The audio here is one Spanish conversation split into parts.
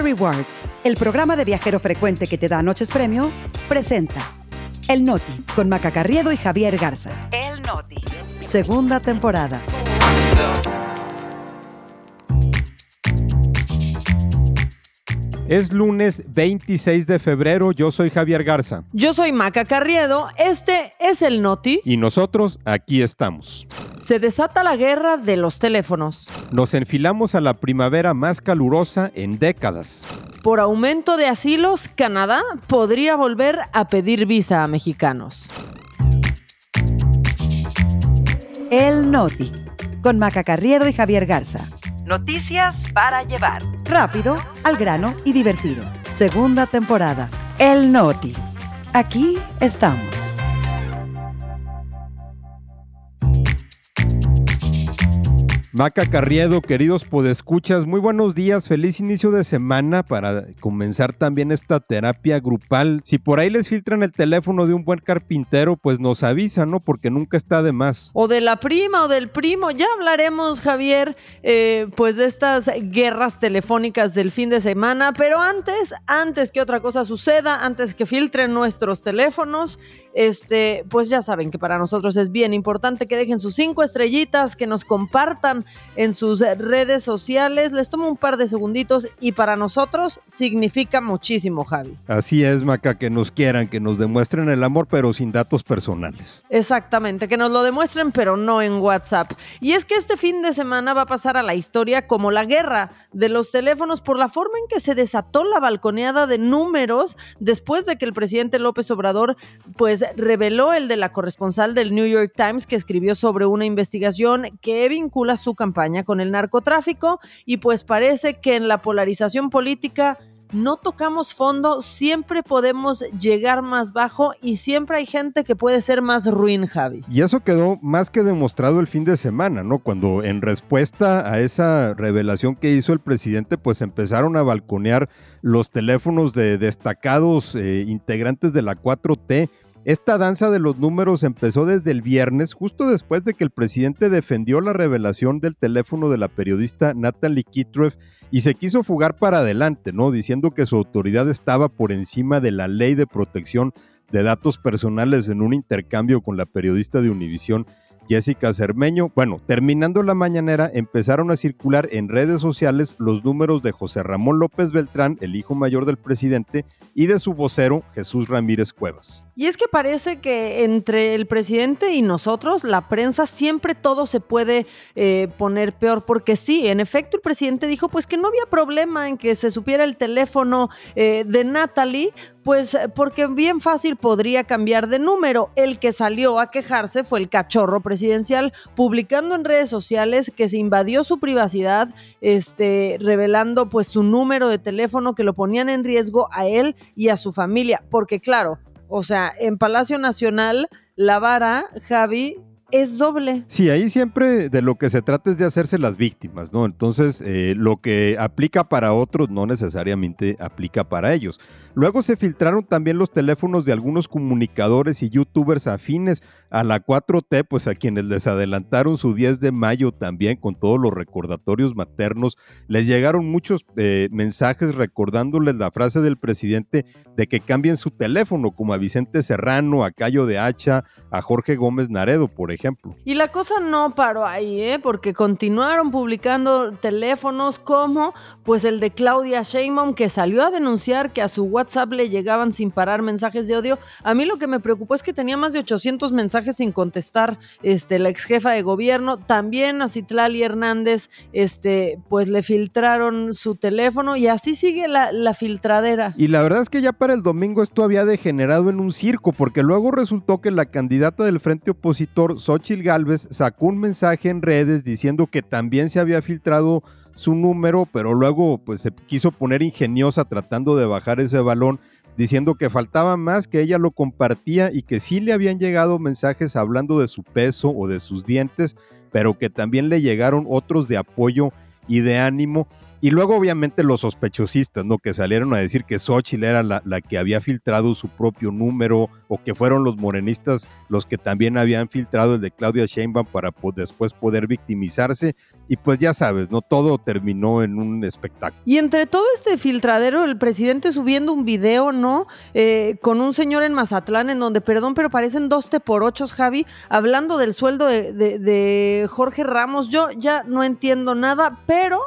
Rewards, el programa de viajero frecuente que te da noches premio, presenta El Noti con Maca Carriedo y Javier Garza. El Noti. Segunda temporada. Es lunes 26 de febrero, yo soy Javier Garza. Yo soy Maca Carriedo, este es el Noti. Y nosotros aquí estamos. Se desata la guerra de los teléfonos. Nos enfilamos a la primavera más calurosa en décadas. Por aumento de asilos, Canadá podría volver a pedir visa a mexicanos. El Noti, con Maca Carriedo y Javier Garza. Noticias para llevar. Rápido, al grano y divertido. Segunda temporada. El Noti. Aquí estamos. Maca Carriedo, queridos podescuchas, muy buenos días, feliz inicio de semana para comenzar también esta terapia grupal. Si por ahí les filtran el teléfono de un buen carpintero, pues nos avisan, ¿no? Porque nunca está de más. O de la prima o del primo, ya hablaremos, Javier, eh, pues de estas guerras telefónicas del fin de semana, pero antes, antes que otra cosa suceda, antes que filtren nuestros teléfonos, este, pues ya saben que para nosotros es bien importante que dejen sus cinco estrellitas, que nos compartan en sus redes sociales. Les tomo un par de segunditos y para nosotros significa muchísimo, Javi. Así es, Maca, que nos quieran, que nos demuestren el amor, pero sin datos personales. Exactamente, que nos lo demuestren, pero no en WhatsApp. Y es que este fin de semana va a pasar a la historia como la guerra de los teléfonos por la forma en que se desató la balconeada de números después de que el presidente López Obrador pues reveló el de la corresponsal del New York Times que escribió sobre una investigación que vincula su campaña con el narcotráfico y pues parece que en la polarización política no tocamos fondo, siempre podemos llegar más bajo y siempre hay gente que puede ser más ruin, Javi. Y eso quedó más que demostrado el fin de semana, ¿no? Cuando en respuesta a esa revelación que hizo el presidente, pues empezaron a balconear los teléfonos de destacados eh, integrantes de la 4T esta danza de los números empezó desde el viernes, justo después de que el presidente defendió la revelación del teléfono de la periodista Natalie Kitreff y se quiso fugar para adelante, ¿no? Diciendo que su autoridad estaba por encima de la ley de protección de datos personales en un intercambio con la periodista de Univisión Jessica Cermeño. Bueno, terminando la mañanera, empezaron a circular en redes sociales los números de José Ramón López Beltrán, el hijo mayor del presidente, y de su vocero, Jesús Ramírez Cuevas. Y es que parece que entre el presidente y nosotros, la prensa, siempre todo se puede eh, poner peor, porque sí, en efecto, el presidente dijo pues que no había problema en que se supiera el teléfono eh, de Natalie, pues porque bien fácil podría cambiar de número. El que salió a quejarse fue el cachorro presidencial, publicando en redes sociales que se invadió su privacidad, este, revelando pues su número de teléfono que lo ponían en riesgo a él y a su familia, porque claro, o sea, en Palacio Nacional, la vara, Javi, es doble. Sí, ahí siempre de lo que se trata es de hacerse las víctimas, ¿no? Entonces, eh, lo que aplica para otros no necesariamente aplica para ellos. Luego se filtraron también los teléfonos de algunos comunicadores y youtubers afines a la 4T, pues a quienes les adelantaron su 10 de mayo también con todos los recordatorios maternos. Les llegaron muchos eh, mensajes recordándoles la frase del presidente de que cambien su teléfono, como a Vicente Serrano, a Cayo de Hacha, a Jorge Gómez Naredo, por ejemplo. Y la cosa no paró ahí, ¿eh? porque continuaron publicando teléfonos como pues el de Claudia Sheinbaum, que salió a denunciar que a su WhatsApp le llegaban sin parar mensajes de odio. A mí lo que me preocupó es que tenía más de 800 mensajes sin contestar este, la ex jefa de gobierno. También a Citlali Hernández, este, pues le filtraron su teléfono y así sigue la, la filtradera. Y la verdad es que ya para el domingo esto había degenerado en un circo, porque luego resultó que la candidata del frente opositor, Xochil Gálvez, sacó un mensaje en redes diciendo que también se había filtrado su número, pero luego pues se quiso poner ingeniosa tratando de bajar ese balón, diciendo que faltaba más, que ella lo compartía y que sí le habían llegado mensajes hablando de su peso o de sus dientes, pero que también le llegaron otros de apoyo y de ánimo. Y luego, obviamente, los sospechosistas, ¿no? Que salieron a decir que Xochitl era la, la, que había filtrado su propio número, o que fueron los morenistas los que también habían filtrado el de Claudia Sheinbaum para después poder victimizarse. Y pues ya sabes, ¿no? Todo terminó en un espectáculo. Y entre todo este filtradero, el presidente subiendo un video, ¿no? Eh, con un señor en Mazatlán, en donde, perdón, pero parecen dos te por ochos, Javi, hablando del sueldo de, de Jorge Ramos. Yo ya no entiendo nada, pero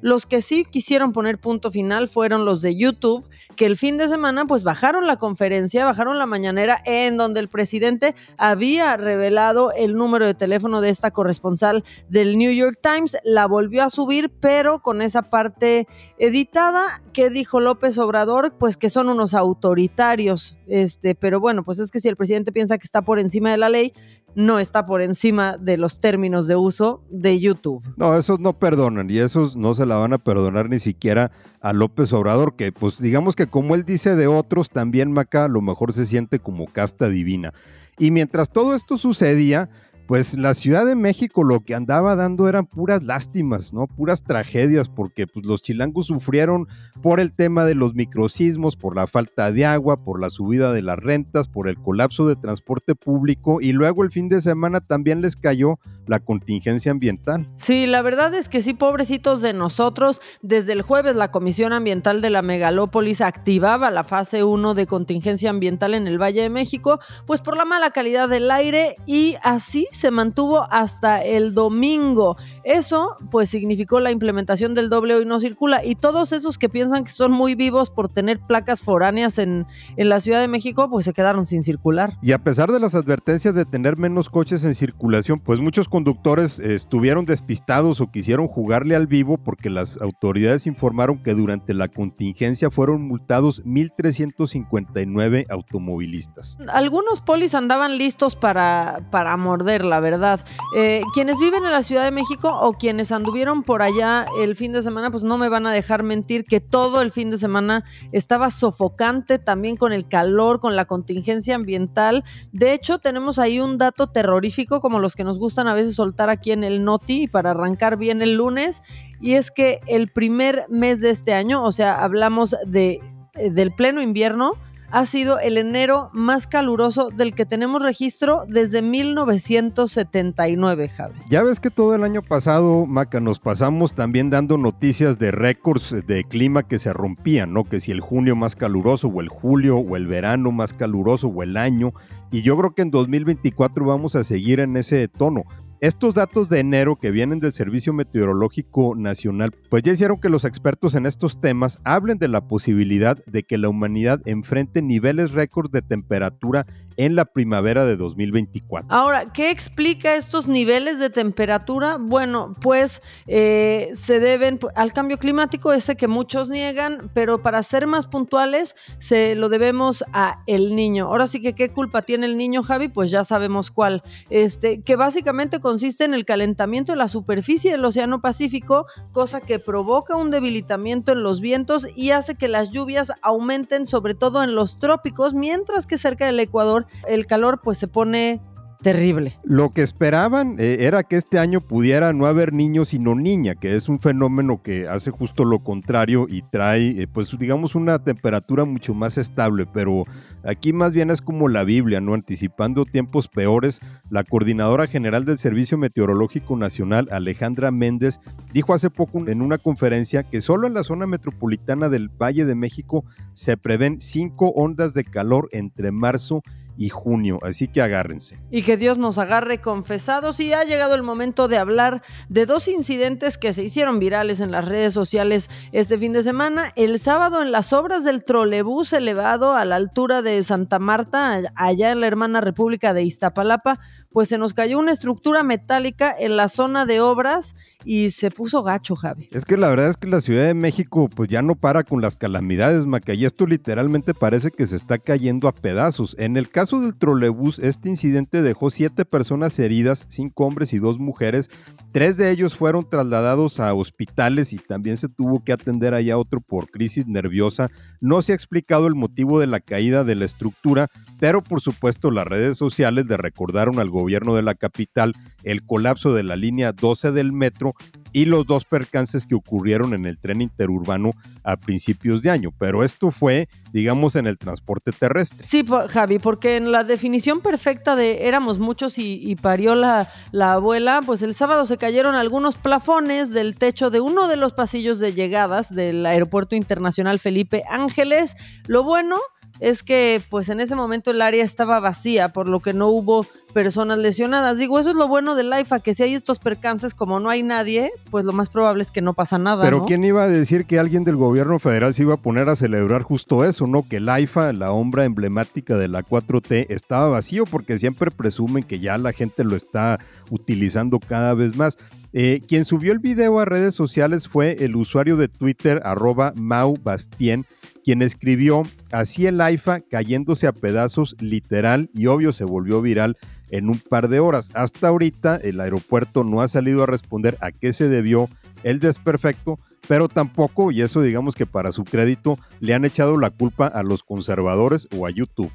los que sí quisieron poner punto final fueron los de YouTube, que el fin de semana pues bajaron la conferencia, bajaron la mañanera en donde el presidente había revelado el número de teléfono de esta corresponsal del New York Times, la volvió a subir, pero con esa parte editada que dijo López Obrador, pues que son unos autoritarios, este, pero bueno, pues es que si el presidente piensa que está por encima de la ley, no está por encima de los términos de uso de YouTube. No, esos no perdonan y esos no se la van a perdonar ni siquiera a López Obrador, que pues digamos que como él dice de otros, también Maca a lo mejor se siente como casta divina. Y mientras todo esto sucedía, pues la Ciudad de México lo que andaba dando eran puras lástimas, ¿no? Puras tragedias, porque pues, los chilangos sufrieron por el tema de los microsismos, por la falta de agua, por la subida de las rentas, por el colapso de transporte público y luego el fin de semana también les cayó la contingencia ambiental. Sí, la verdad es que sí, pobrecitos de nosotros. Desde el jueves la Comisión Ambiental de la Megalópolis activaba la fase 1 de contingencia ambiental en el Valle de México, pues por la mala calidad del aire y así se mantuvo hasta el domingo. Eso pues significó la implementación del doble hoy no circula y todos esos que piensan que son muy vivos por tener placas foráneas en, en la Ciudad de México pues se quedaron sin circular. Y a pesar de las advertencias de tener menos coches en circulación, pues muchos conductores estuvieron despistados o quisieron jugarle al vivo porque las autoridades informaron que durante la contingencia fueron multados 1.359 automovilistas. Algunos polis andaban listos para, para morder la verdad. Eh, quienes viven en la Ciudad de México o quienes anduvieron por allá el fin de semana, pues no me van a dejar mentir que todo el fin de semana estaba sofocante también con el calor, con la contingencia ambiental. De hecho, tenemos ahí un dato terrorífico como los que nos gustan a veces soltar aquí en el Noti para arrancar bien el lunes. Y es que el primer mes de este año, o sea, hablamos de, del pleno invierno, ha sido el enero más caluroso del que tenemos registro desde 1979, Javi. Ya ves que todo el año pasado, Maca, nos pasamos también dando noticias de récords de clima que se rompían, ¿no? Que si el junio más caluroso, o el julio, o el verano más caluroso, o el año. Y yo creo que en 2024 vamos a seguir en ese tono. Estos datos de enero que vienen del Servicio Meteorológico Nacional, pues ya hicieron que los expertos en estos temas hablen de la posibilidad de que la humanidad enfrente niveles récord de temperatura en la primavera de 2024. Ahora, ¿qué explica estos niveles de temperatura? Bueno, pues eh, se deben al cambio climático, ese que muchos niegan, pero para ser más puntuales, se lo debemos a el niño. Ahora sí que qué culpa tiene el niño, Javi, pues ya sabemos cuál. Este, que básicamente consiste en el calentamiento de la superficie del Océano Pacífico, cosa que provoca un debilitamiento en los vientos y hace que las lluvias aumenten, sobre todo en los trópicos, mientras que cerca del Ecuador el calor pues se pone terrible. Lo que esperaban eh, era que este año pudiera no haber niños sino niña, que es un fenómeno que hace justo lo contrario y trae, eh, pues digamos, una temperatura mucho más estable, pero aquí más bien es como la Biblia, ¿no? Anticipando tiempos peores, la coordinadora general del Servicio Meteorológico Nacional, Alejandra Méndez, dijo hace poco en una conferencia que solo en la zona metropolitana del Valle de México se prevén cinco ondas de calor entre marzo y y junio, así que agárrense. Y que Dios nos agarre confesados y ha llegado el momento de hablar de dos incidentes que se hicieron virales en las redes sociales este fin de semana. El sábado en las obras del trolebús elevado a la altura de Santa Marta, allá en la hermana República de Iztapalapa, pues se nos cayó una estructura metálica en la zona de obras y se puso gacho, Javi. Es que la verdad es que la Ciudad de México pues ya no para con las calamidades, Maca, y esto literalmente parece que se está cayendo a pedazos. En el caso del trolebús, este incidente dejó siete personas heridas, cinco hombres y dos mujeres. Tres de ellos fueron trasladados a hospitales y también se tuvo que atender allá otro por crisis nerviosa. No se ha explicado el motivo de la caída de la estructura, pero por supuesto las redes sociales le recordaron al gobierno de la capital el colapso de la línea 12 del metro y los dos percances que ocurrieron en el tren interurbano a principios de año. Pero esto fue, digamos, en el transporte terrestre. Sí, Javi, porque en la definición perfecta de éramos muchos y, parió la, la abuela, pues el sábado se cayeron algunos plafones del techo de uno de los pasillos de llegadas del Aeropuerto Internacional Felipe Ángeles. Lo bueno es que pues en ese momento el área estaba vacía, por lo que no hubo personas lesionadas. Digo, eso es lo bueno del AIFA, que si hay estos percances, como no hay nadie, pues lo más probable es que no pasa nada. Pero ¿quién iba a decir que alguien del gobierno federal se iba a poner a celebrar justo eso, no? Que el AIFA, la hombra emblemática de la 4T, estaba vacío porque siempre presumen que ya la gente lo está utilizando cada vez más. Eh, quien subió el video a redes sociales fue el usuario de Twitter arroba Mau Bastien, quien escribió, así el AIFA cayéndose a pedazos literal y obvio se volvió viral en un par de horas. Hasta ahorita el aeropuerto no ha salido a responder a qué se debió el desperfecto, pero tampoco, y eso digamos que para su crédito, le han echado la culpa a los conservadores o a YouTube.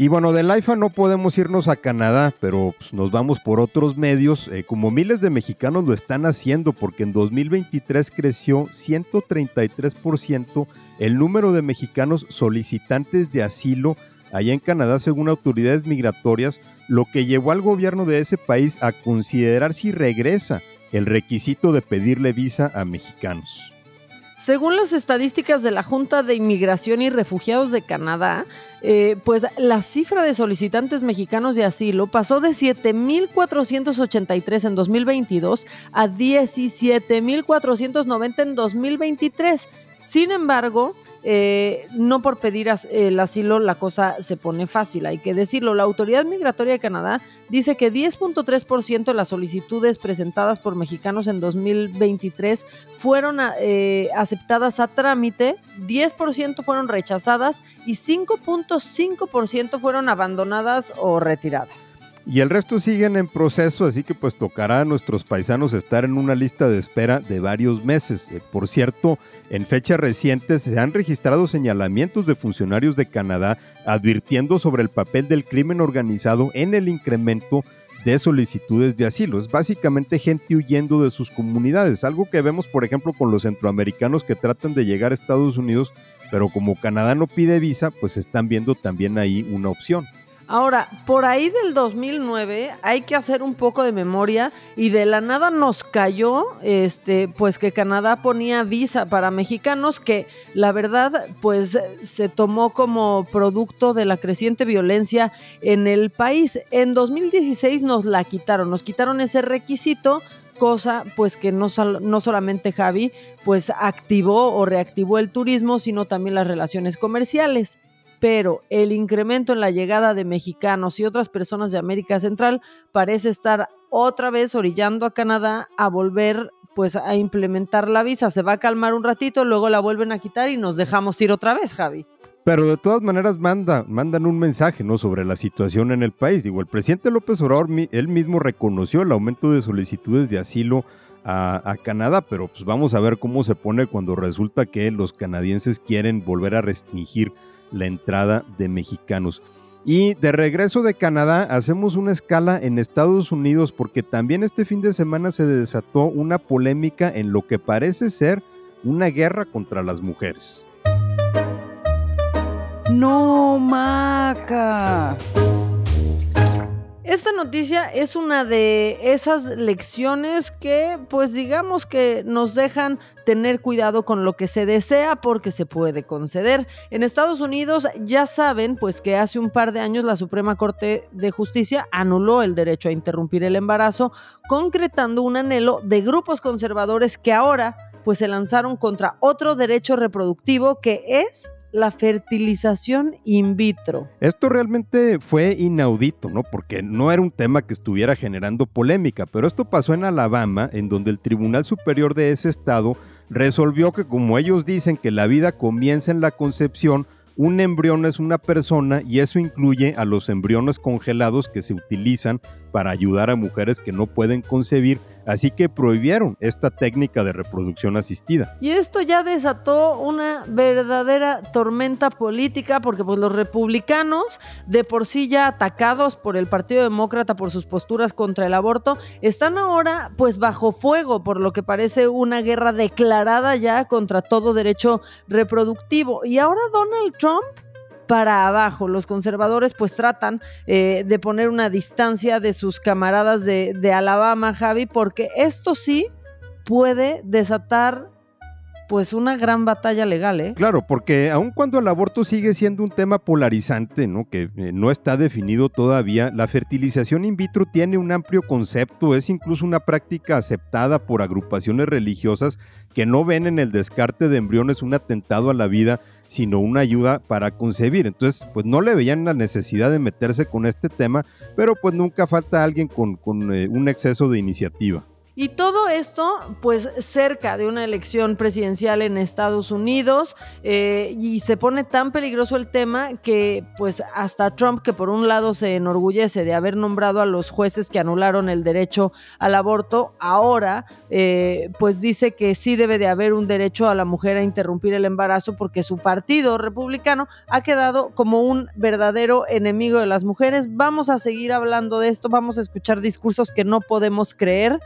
Y bueno, del AIFA no podemos irnos a Canadá, pero pues, nos vamos por otros medios, eh, como miles de mexicanos lo están haciendo, porque en 2023 creció 133% el número de mexicanos solicitantes de asilo allá en Canadá según autoridades migratorias, lo que llevó al gobierno de ese país a considerar si regresa el requisito de pedirle visa a mexicanos. Según las estadísticas de la Junta de Inmigración y Refugiados de Canadá, eh, pues la cifra de solicitantes mexicanos de asilo pasó de 7.483 en 2022 a 17.490 en 2023. Sin embargo, eh, no por pedir el asilo la cosa se pone fácil, hay que decirlo. La Autoridad Migratoria de Canadá dice que 10.3% de las solicitudes presentadas por mexicanos en 2023 fueron eh, aceptadas a trámite, 10% fueron rechazadas y 5.5% fueron abandonadas o retiradas. Y el resto siguen en proceso, así que pues tocará a nuestros paisanos estar en una lista de espera de varios meses. Eh, por cierto, en fechas recientes se han registrado señalamientos de funcionarios de Canadá advirtiendo sobre el papel del crimen organizado en el incremento de solicitudes de asilo. Es básicamente gente huyendo de sus comunidades, algo que vemos por ejemplo con los centroamericanos que tratan de llegar a Estados Unidos, pero como Canadá no pide visa, pues están viendo también ahí una opción. Ahora, por ahí del 2009 hay que hacer un poco de memoria y de la nada nos cayó, este, pues que Canadá ponía visa para mexicanos que la verdad, pues se tomó como producto de la creciente violencia en el país. En 2016 nos la quitaron, nos quitaron ese requisito cosa pues que no, no solamente Javi pues activó o reactivó el turismo, sino también las relaciones comerciales pero el incremento en la llegada de mexicanos y otras personas de América Central parece estar otra vez orillando a Canadá a volver pues a implementar la visa. Se va a calmar un ratito, luego la vuelven a quitar y nos dejamos ir otra vez, Javi. Pero de todas maneras manda, mandan un mensaje ¿no? sobre la situación en el país. Digo, el presidente López Obrador él mismo reconoció el aumento de solicitudes de asilo a, a, Canadá, pero pues vamos a ver cómo se pone cuando resulta que los canadienses quieren volver a restringir la entrada de mexicanos. Y de regreso de Canadá hacemos una escala en Estados Unidos porque también este fin de semana se desató una polémica en lo que parece ser una guerra contra las mujeres. No, Maca. Esta noticia es una de esas lecciones que, pues digamos que nos dejan tener cuidado con lo que se desea porque se puede conceder. En Estados Unidos ya saben, pues que hace un par de años la Suprema Corte de Justicia anuló el derecho a interrumpir el embarazo, concretando un anhelo de grupos conservadores que ahora pues se lanzaron contra otro derecho reproductivo que es la fertilización in vitro. Esto realmente fue inaudito, ¿no? Porque no era un tema que estuviera generando polémica, pero esto pasó en Alabama, en donde el Tribunal Superior de ese estado resolvió que como ellos dicen que la vida comienza en la concepción, un embrión es una persona y eso incluye a los embriones congelados que se utilizan para ayudar a mujeres que no pueden concebir, así que prohibieron esta técnica de reproducción asistida. Y esto ya desató una verdadera tormenta política porque pues los republicanos, de por sí ya atacados por el Partido Demócrata por sus posturas contra el aborto, están ahora pues bajo fuego por lo que parece una guerra declarada ya contra todo derecho reproductivo. Y ahora Donald Trump para abajo. Los conservadores pues tratan eh, de poner una distancia de sus camaradas de, Alabama, Javi, porque esto sí puede desatar pues una gran batalla legal, ¿eh? Claro, porque aun cuando el aborto sigue siendo un tema polarizante, ¿no? Que eh, no está definido todavía, la fertilización in vitro tiene un amplio concepto, es incluso una práctica aceptada por agrupaciones religiosas que no ven en el descarte de embriones un atentado a la vida, sino una ayuda para concebir. Entonces, pues no le veían la necesidad de meterse con este tema, pero pues nunca falta alguien con, con eh, un exceso de iniciativa. Y todo esto, pues cerca de una elección presidencial en Estados Unidos, eh, y se pone tan peligroso el tema que, pues hasta Trump, que por un lado se enorgullece de haber nombrado a los jueces que anularon el derecho al aborto, ahora, eh, pues dice que sí debe de haber un derecho a la mujer a interrumpir el embarazo porque su partido republicano ha quedado como un verdadero enemigo de las mujeres. Vamos a seguir hablando de esto, vamos a escuchar discursos que no podemos creer.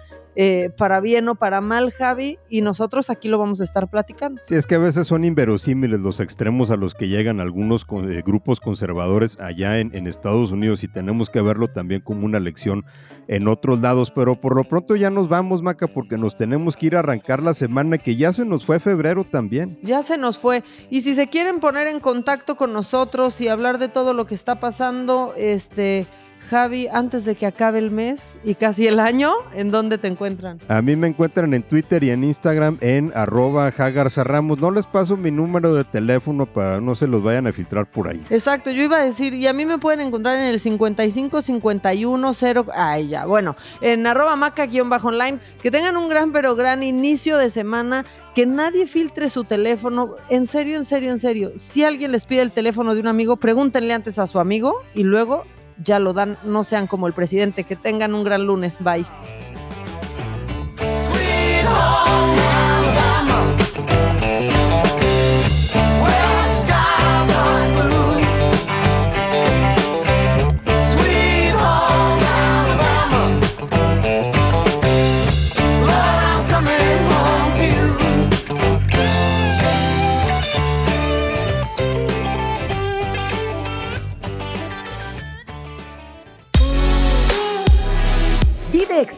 Para bien o para mal, Javi, y nosotros aquí lo vamos a estar platicando. Sí, es que a veces son inverosímiles los extremos a los que llegan algunos eh, grupos conservadores allá en, en, Estados Unidos y tenemos que verlo también como una lección en otros lados, pero por lo pronto ya nos vamos, Maca, porque nos tenemos que ir a arrancar la semana que ya se nos fue febrero también. Ya se nos fue. Y si se quieren poner en contacto con nosotros y hablar de todo lo que está pasando, este Javi, antes de que acabe el mes y casi el año, ¿en dónde te encuentran? A mí me encuentran en Twitter y en Instagram en arroba Ramos. No les paso mi número de teléfono para no se los vayan a filtrar por ahí. Exacto, yo iba a decir, y a mí me pueden encontrar en el 55 51 0. Ay, ya, bueno, en arroba maca-online. Que tengan un gran, pero gran inicio de semana. Que nadie filtre su teléfono. En serio, en serio, en serio. Si alguien les pide el teléfono de un amigo, pregúntenle antes a su amigo y luego ya lo dan, no sean como el presidente, que tengan un gran lunes, bye.